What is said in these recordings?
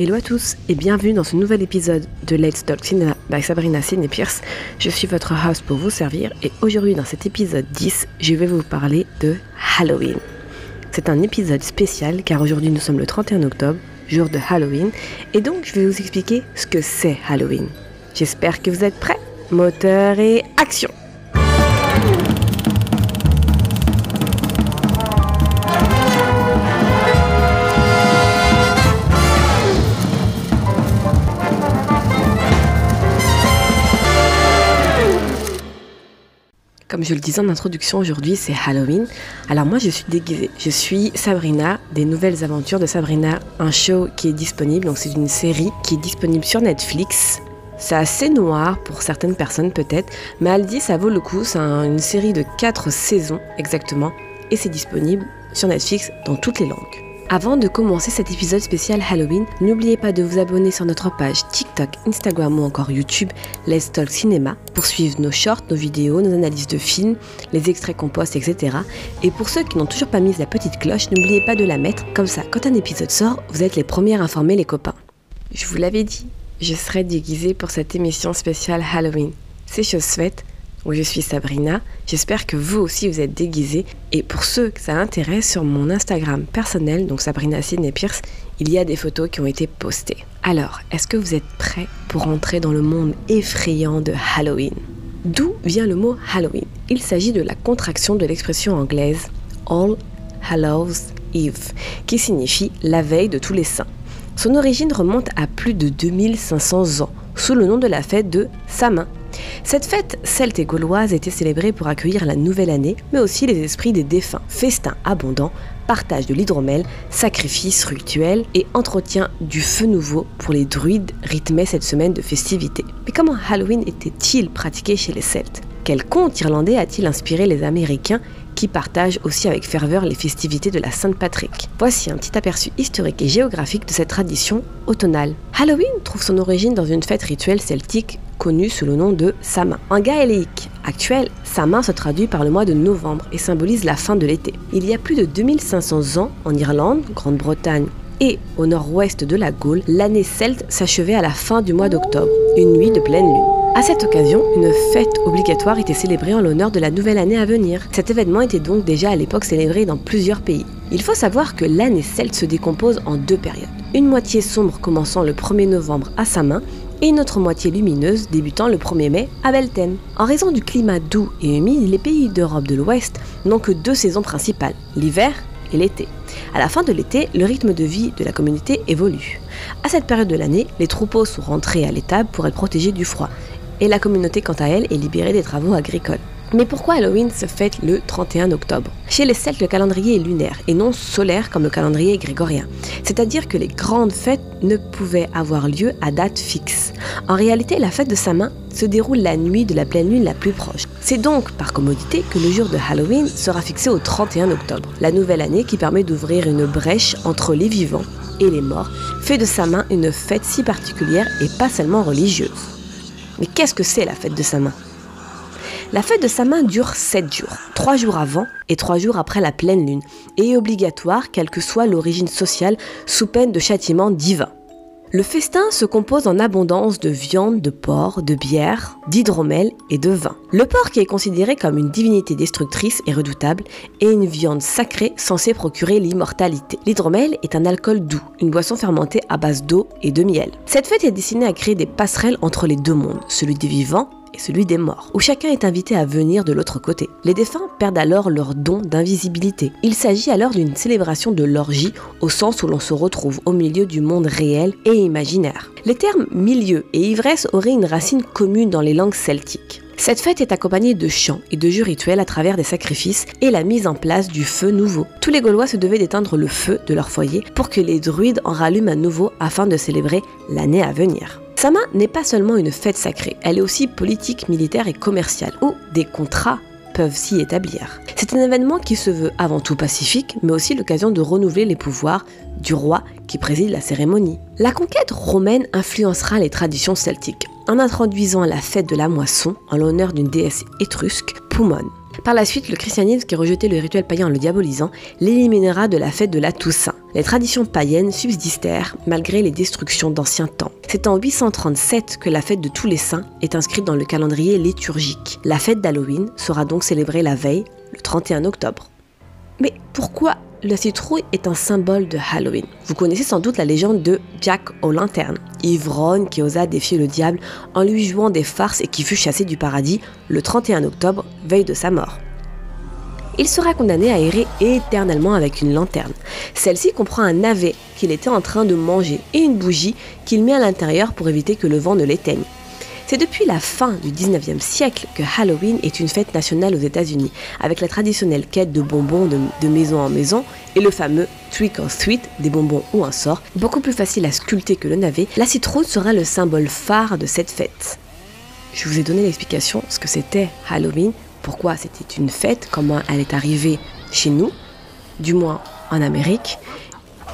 Hello à tous et bienvenue dans ce nouvel épisode de Let's Talk Cinema by Sabrina Sidney Pierce. Je suis votre host pour vous servir et aujourd'hui dans cet épisode 10, je vais vous parler de Halloween. C'est un épisode spécial car aujourd'hui nous sommes le 31 octobre, jour de Halloween, et donc je vais vous expliquer ce que c'est Halloween. J'espère que vous êtes prêts. Moteur et action Comme je le disais en introduction, aujourd'hui c'est Halloween. Alors moi je suis déguisée. Je suis Sabrina des Nouvelles Aventures de Sabrina, un show qui est disponible. Donc c'est une série qui est disponible sur Netflix. C'est assez noir pour certaines personnes peut-être, mais elle dit ça vaut le coup. C'est une série de 4 saisons exactement et c'est disponible sur Netflix dans toutes les langues. Avant de commencer cet épisode spécial Halloween, n'oubliez pas de vous abonner sur notre page TikTok, Instagram ou encore YouTube Let's Talk Cinéma pour suivre nos shorts, nos vidéos, nos analyses de films, les extraits qu'on poste, etc. Et pour ceux qui n'ont toujours pas mis la petite cloche, n'oubliez pas de la mettre, comme ça, quand un épisode sort, vous êtes les premiers à informer les copains. Je vous l'avais dit, je serai déguisée pour cette émission spéciale Halloween. C'est chose faite, je suis Sabrina. J'espère que vous aussi vous êtes déguisés. Et pour ceux que ça intéresse, sur mon Instagram personnel, donc Sabrina Sidney Pierce, il y a des photos qui ont été postées. Alors, est-ce que vous êtes prêts pour entrer dans le monde effrayant de Halloween? D'où vient le mot Halloween? Il s'agit de la contraction de l'expression anglaise All Hallows Eve, qui signifie la veille de tous les saints. Son origine remonte à plus de 2500 ans, sous le nom de la fête de Samin, cette fête celte et gauloise était célébrée pour accueillir la nouvelle année, mais aussi les esprits des défunts. Festins abondants, partage de l'hydromel, sacrifices rituels et entretien du feu nouveau pour les druides rythmaient cette semaine de festivités. Mais comment Halloween était-il pratiqué chez les Celtes? Quel conte irlandais a-t-il inspiré les Américains qui partagent aussi avec ferveur les festivités de la Sainte-Patrick? Voici un petit aperçu historique et géographique de cette tradition automnale. Halloween trouve son origine dans une fête rituelle celtique connue sous le nom de Samin. En gaélique actuel, Samin se traduit par le mois de novembre et symbolise la fin de l'été. Il y a plus de 2500 ans, en Irlande, Grande-Bretagne et au nord-ouest de la Gaule, l'année celte s'achevait à la fin du mois d'octobre, une nuit de pleine lune. À cette occasion, une fête obligatoire était célébrée en l'honneur de la nouvelle année à venir. Cet événement était donc déjà à l'époque célébré dans plusieurs pays. Il faut savoir que l'année celte se décompose en deux périodes. Une moitié sombre commençant le 1er novembre à sa main et une autre moitié lumineuse débutant le 1er mai à Belten. En raison du climat doux et humide, les pays d'Europe de l'Ouest n'ont que deux saisons principales, l'hiver et l'été. À la fin de l'été, le rythme de vie de la communauté évolue. À cette période de l'année, les troupeaux sont rentrés à l'étable pour être protégés du froid et la communauté quant à elle est libérée des travaux agricoles. Mais pourquoi Halloween se fête le 31 octobre? Chez les Celtes, le calendrier est lunaire et non solaire comme le calendrier grégorien. C'est-à-dire que les grandes fêtes ne pouvaient avoir lieu à date fixe. En réalité, la fête de Samin se déroule la nuit de la pleine lune la plus proche. C'est donc par commodité que le jour de Halloween sera fixé au 31 octobre, la nouvelle année qui permet d'ouvrir une brèche entre les vivants et les morts, fait de Samin une fête si particulière et pas seulement religieuse. Mais qu'est-ce que c'est la fête de sa main? La fête de sa main dure 7 jours, 3 jours avant et 3 jours après la pleine lune, et est obligatoire quelle que soit l'origine sociale sous peine de châtiment divin. Le festin se compose en abondance de viande, de porc, de bière, d'hydromel et de vin. Le porc qui est considéré comme une divinité destructrice et redoutable est une viande sacrée censée procurer l'immortalité. L'hydromel est un alcool doux, une boisson fermentée à base d'eau et de miel. Cette fête est destinée à créer des passerelles entre les deux mondes, celui des vivants et celui des morts, où chacun est invité à venir de l'autre côté. Les défunts perdent alors leur don d'invisibilité. Il s'agit alors d'une célébration de l'orgie au sens où l'on se retrouve au milieu du monde réel et imaginaire. Les termes milieu et ivresse auraient une racine commune dans les langues celtiques. Cette fête est accompagnée de chants et de jeux rituels à travers des sacrifices et la mise en place du feu nouveau. Tous les Gaulois se devaient d'éteindre le feu de leur foyer pour que les druides en rallument à nouveau afin de célébrer l'année à venir. Sama n'est pas seulement une fête sacrée, elle est aussi politique, militaire et commerciale, où des contrats peuvent s'y établir. C'est un événement qui se veut avant tout pacifique, mais aussi l'occasion de renouveler les pouvoirs du roi qui préside la cérémonie. La conquête romaine influencera les traditions celtiques en introduisant la fête de la moisson en l'honneur d'une déesse étrusque, Poumon. Par la suite, le christianisme qui rejetait le rituel païen en le diabolisant l'éliminera de la fête de la Toussaint. Les traditions païennes subsistèrent malgré les destructions d'anciens temps. C'est en 837 que la fête de tous les saints est inscrite dans le calendrier liturgique. La fête d'Halloween sera donc célébrée la veille, le 31 octobre. Mais pourquoi la citrouille est un symbole de Halloween. Vous connaissez sans doute la légende de Jack aux lanternes, ivrogne qui osa défier le diable en lui jouant des farces et qui fut chassé du paradis le 31 octobre, veille de sa mort. Il sera condamné à errer éternellement avec une lanterne. Celle-ci comprend un navet qu'il était en train de manger et une bougie qu'il met à l'intérieur pour éviter que le vent ne l'éteigne. C'est depuis la fin du 19e siècle que Halloween est une fête nationale aux États-Unis, avec la traditionnelle quête de bonbons de, maison en maison et le fameux trick or treat, des bonbons ou un sort, beaucoup plus facile à sculpter que le navet. La citrouille sera le symbole phare de cette fête. Je vous ai donné l'explication ce que c'était Halloween, pourquoi c'était une fête, comment elle est arrivée chez nous, du moins en Amérique,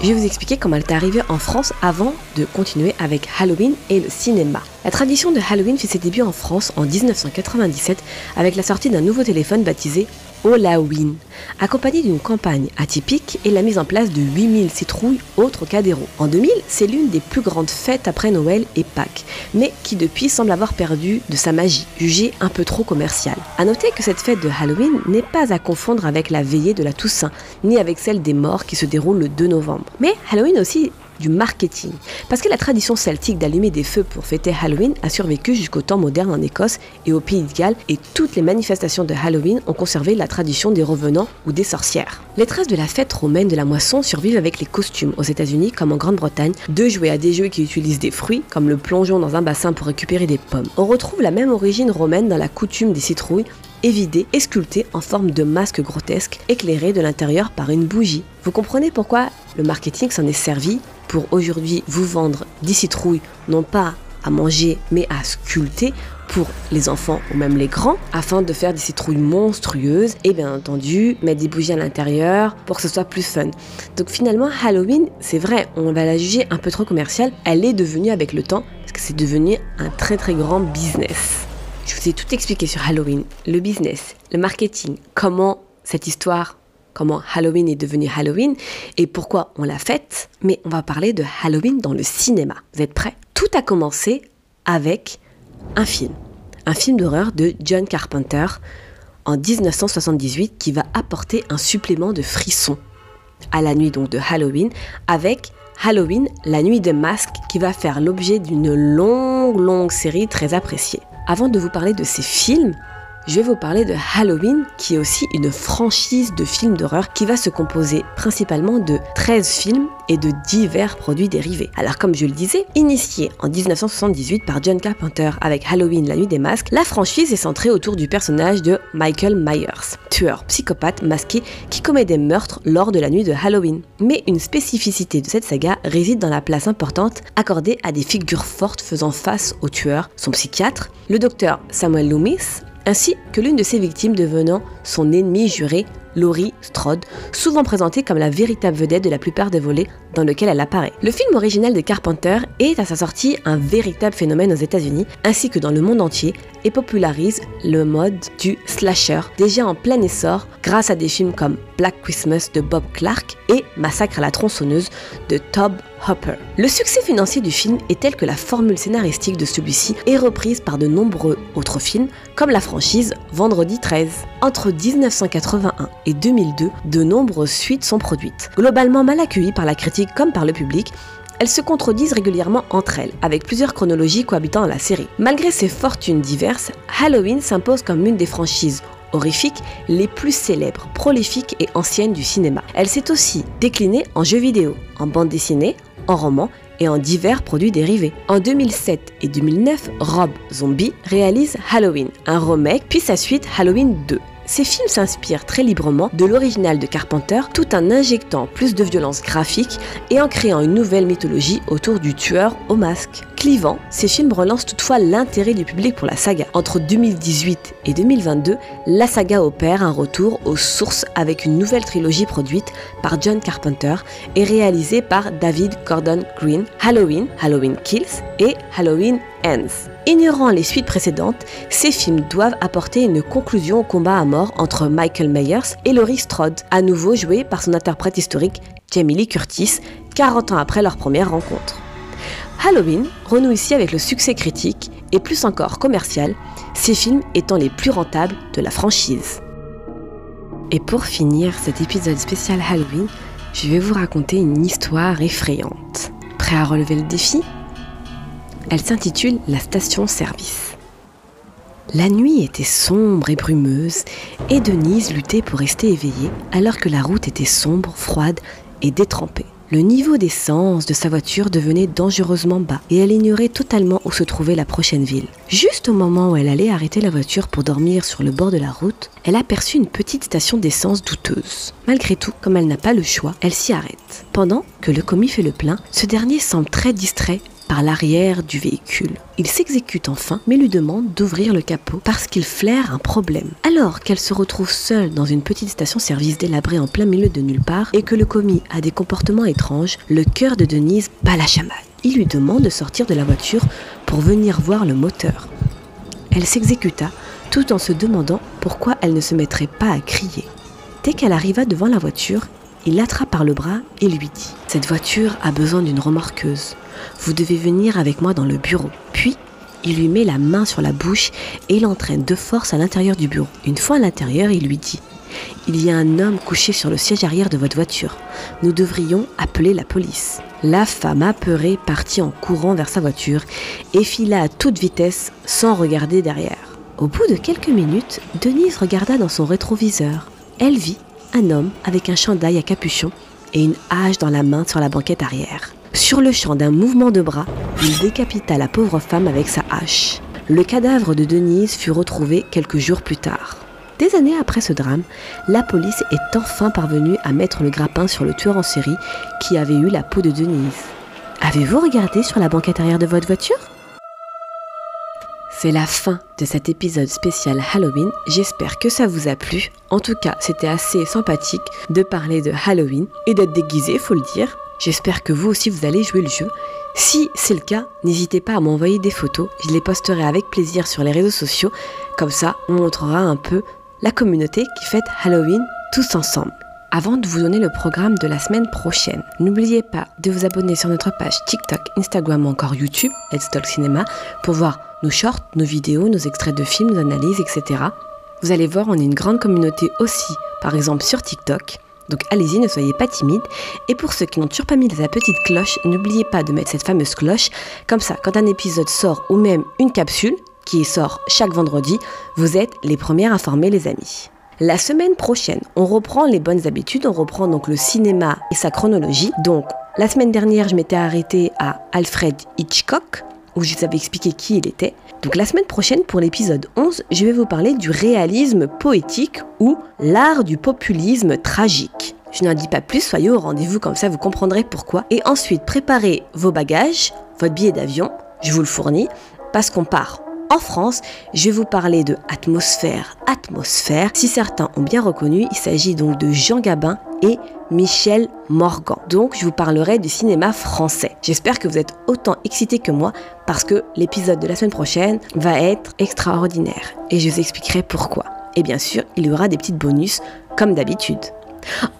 je vais vous expliquer comment elle est arrivée en France avant de continuer avec Halloween et le cinéma. La tradition de Halloween fait ses débuts en France en 1997 avec la sortie d'un nouveau téléphone baptisé Halloween, accompagné d'une campagne atypique et la mise en place de 8000 citrouilles au Trocadéro. En 2000, c'est l'une des plus grandes fêtes après Noël et Pâques, mais qui depuis semble avoir perdu de sa magie, jugée un peu trop commerciale. A noter que cette fête de Halloween n'est pas à confondre avec la veillée de la Toussaint, ni avec celle des morts qui se déroule le 2 novembre. Mais Halloween aussi du marketing. Parce que la tradition celtique d'allumer des feux pour fêter Halloween a survécu jusqu'au temps moderne en Écosse et au Pays de Galles et toutes les manifestations de Halloween ont conservé la tradition des revenants ou des sorcières. Les traces de la fête romaine de la moisson survivent avec les costumes aux États-Unis comme en Grande-Bretagne, de jouer à des jeux qui utilisent des fruits comme le plongeon dans un bassin pour récupérer des pommes. On retrouve la même origine romaine dans la coutume des citrouilles évidées et sculptées en forme de masques grotesques éclairés de l'intérieur par une bougie. Vous comprenez pourquoi le marketing s'en est servi pour aujourd'hui vous vendre des citrouilles, non pas à manger, mais à sculpter pour les enfants ou même les grands, afin de faire des citrouilles monstrueuses et bien entendu mettre des bougies à l'intérieur pour que ce soit plus fun. Donc finalement, Halloween, c'est vrai, on va la juger un peu trop commerciale, elle est devenue avec le temps, parce que c'est devenu un très très grand business. Je vous ai tout expliqué sur Halloween, le business, le marketing, comment cette histoire comment Halloween est devenu Halloween et pourquoi on l'a fête, mais on va parler de Halloween dans le cinéma. Vous êtes prêts? Tout a commencé avec un film, un film d'horreur de John Carpenter en 1978 qui va apporter un supplément de frisson à la nuit donc de Halloween avec Halloween, la nuit des masques qui va faire l'objet d'une longue longue série très appréciée. Avant de vous parler de ces films, je vais vous parler de Halloween, qui est aussi une franchise de films d'horreur qui va se composer principalement de 13 films et de divers produits dérivés. Alors comme je le disais, initiée en 1978 par John Carpenter avec Halloween la nuit des masques, la franchise est centrée autour du personnage de Michael Myers, tueur psychopathe masqué qui commet des meurtres lors de la nuit de Halloween. Mais une spécificité de cette saga réside dans la place importante accordée à des figures fortes faisant face au tueur, son psychiatre, le docteur Samuel Loomis, ainsi que l'une de ses victimes devenant son ennemi juré, Laurie Strode, souvent présentée comme la véritable vedette de la plupart des volets dans lesquels elle apparaît. Le film original de Carpenter est à sa sortie un véritable phénomène aux États-Unis ainsi que dans le monde entier et popularise le mode du slasher déjà en plein essor grâce à des films comme Black Christmas de Bob Clark et Massacre à la tronçonneuse de Tob Hopper. Le succès financier du film est tel que la formule scénaristique de celui-ci est reprise par de nombreux autres films comme la franchise Vendredi 13. Entre 1981 et 2002, de nombreuses suites sont produites. Globalement mal accueillies par la critique comme par le public, elles se contredisent régulièrement entre elles, avec plusieurs chronologies cohabitant dans la série. Malgré ses fortunes diverses, Halloween s'impose comme une des franchises horrifiques les plus célèbres, prolifiques et anciennes du cinéma. Elle s'est aussi déclinée en jeux vidéo, en bande dessinée, en roman et en divers produits dérivés. En 2007 et 2009, Rob Zombie réalise Halloween, un remake puis sa suite Halloween 2. Ces films s'inspirent très librement de l'original de Carpenter tout en injectant plus de violence graphique et en créant une nouvelle mythologie autour du tueur au masque. Clivant, ces films relancent toutefois l'intérêt du public pour la saga. Entre 2018 et 2022, la saga opère un retour aux sources avec une nouvelle trilogie produite par John Carpenter et réalisée par David Gordon Green, Halloween, Halloween Kills et Halloween Ends. Ignorant les suites précédentes, ces films doivent apporter une conclusion au combat à mort entre Michael Myers et Laurie Strode, à nouveau joué par son interprète historique Jamie Lee Curtis, 40 ans après leur première rencontre. Halloween renoue ici avec le succès critique et plus encore commercial, ces films étant les plus rentables de la franchise. Et pour finir cet épisode spécial Halloween, je vais vous raconter une histoire effrayante. Prêt à relever le défi? Elle s'intitule La station-service. La nuit était sombre et brumeuse et Denise luttait pour rester éveillée alors que la route était sombre, froide et détrempée. Le niveau d'essence de sa voiture devenait dangereusement bas et elle ignorait totalement où se trouvait la prochaine ville. Juste au moment où elle allait arrêter la voiture pour dormir sur le bord de la route, elle aperçut une petite station d'essence douteuse. Malgré tout, comme elle n'a pas le choix, elle s'y arrête. Pendant que le commis fait le plein, ce dernier semble très distrait par l'arrière du véhicule. Il s'exécute enfin, mais lui demande d'ouvrir le capot parce qu'il flaire un problème. Alors qu'elle se retrouve seule dans une petite station-service délabrée en plein milieu de nulle part et que le commis a des comportements étranges, le cœur de Denise bat la chamade. Il lui demande de sortir de la voiture pour venir voir le moteur. Elle s'exécuta tout en se demandant pourquoi elle ne se mettrait pas à crier. Dès qu'elle arriva devant la voiture, il l'attrape par le bras et lui dit Cette voiture a besoin d'une remorqueuse. Vous devez venir avec moi dans le bureau. Puis, il lui met la main sur la bouche et l'entraîne de force à l'intérieur du bureau. Une fois à l'intérieur, il lui dit Il y a un homme couché sur le siège arrière de votre voiture. Nous devrions appeler la police. La femme apeurée partit en courant vers sa voiture et fila à toute vitesse sans regarder derrière. Au bout de quelques minutes, Denise regarda dans son rétroviseur. Elle vit un homme avec un chandail à capuchon et une hache dans la main sur la banquette arrière. Sur le champ d'un mouvement de bras, il décapita la pauvre femme avec sa hache. Le cadavre de Denise fut retrouvé quelques jours plus tard. Des années après ce drame, la police est enfin parvenue à mettre le grappin sur le tueur en série qui avait eu la peau de Denise. Avez-vous regardé sur la banquette arrière de votre voiture? C'est la fin de cet épisode spécial Halloween. J'espère que ça vous a plu. En tout cas, c'était assez sympathique de parler de Halloween et d'être déguisé, faut le dire. J'espère que vous aussi vous allez jouer le jeu. Si c'est le cas, n'hésitez pas à m'envoyer des photos. Je les posterai avec plaisir sur les réseaux sociaux. Comme ça, on montrera un peu la communauté qui fête Halloween tous ensemble. Avant de vous donner le programme de la semaine prochaine, n'oubliez pas de vous abonner sur notre page TikTok, Instagram ou encore YouTube, Let's Talk Cinéma, pour voir nos shorts, nos vidéos, nos extraits de films, nos analyses, etc. Vous allez voir, on est une grande communauté aussi, par exemple sur TikTok. Donc allez-y, ne soyez pas timide. Et pour ceux qui n'ont toujours pas mis la petite cloche, n'oubliez pas de mettre cette fameuse cloche. Comme ça, quand un épisode sort ou même une capsule qui sort chaque vendredi, vous êtes les premiers informés les amis. La semaine prochaine, on reprend les bonnes habitudes, on reprend donc le cinéma et sa chronologie. Donc la semaine dernière, je m'étais arrêtée à Alfred Hitchcock où je vous avais expliqué qui il était. Donc la semaine prochaine, pour l'épisode 11, je vais vous parler du réalisme poétique ou l'art du populisme tragique. Je n'en dis pas plus, soyez au rendez-vous comme ça vous comprendrez pourquoi. Et ensuite, préparez vos bagages, votre billet d'avion, je vous le fournis, parce qu'on part en France, je vais vous parler de Atmosphère, Atmosphère. Si certains ont bien reconnu, il s'agit donc de Jean Gabin et Michel Morgan. Donc je vous parlerai du cinéma français. J'espère que vous êtes autant excités que moi parce que l'épisode de la semaine prochaine va être extraordinaire et je vous expliquerai pourquoi. Et bien sûr, il y aura des petites bonus comme d'habitude.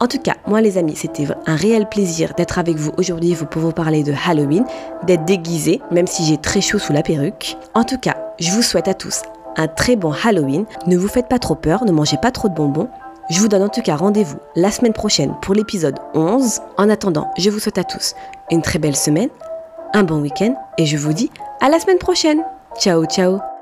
En tout cas, moi les amis, c'était un réel plaisir d'être avec vous aujourd'hui pour vous parler de Halloween, d'être déguisé, même si j'ai très chaud sous la perruque. En tout cas, je vous souhaite à tous un très bon Halloween. Ne vous faites pas trop peur, ne mangez pas trop de bonbons. Je vous donne en tout cas rendez-vous la semaine prochaine pour l'épisode 11. En attendant, je vous souhaite à tous une très belle semaine, un bon week-end et je vous dis à la semaine prochaine. Ciao, ciao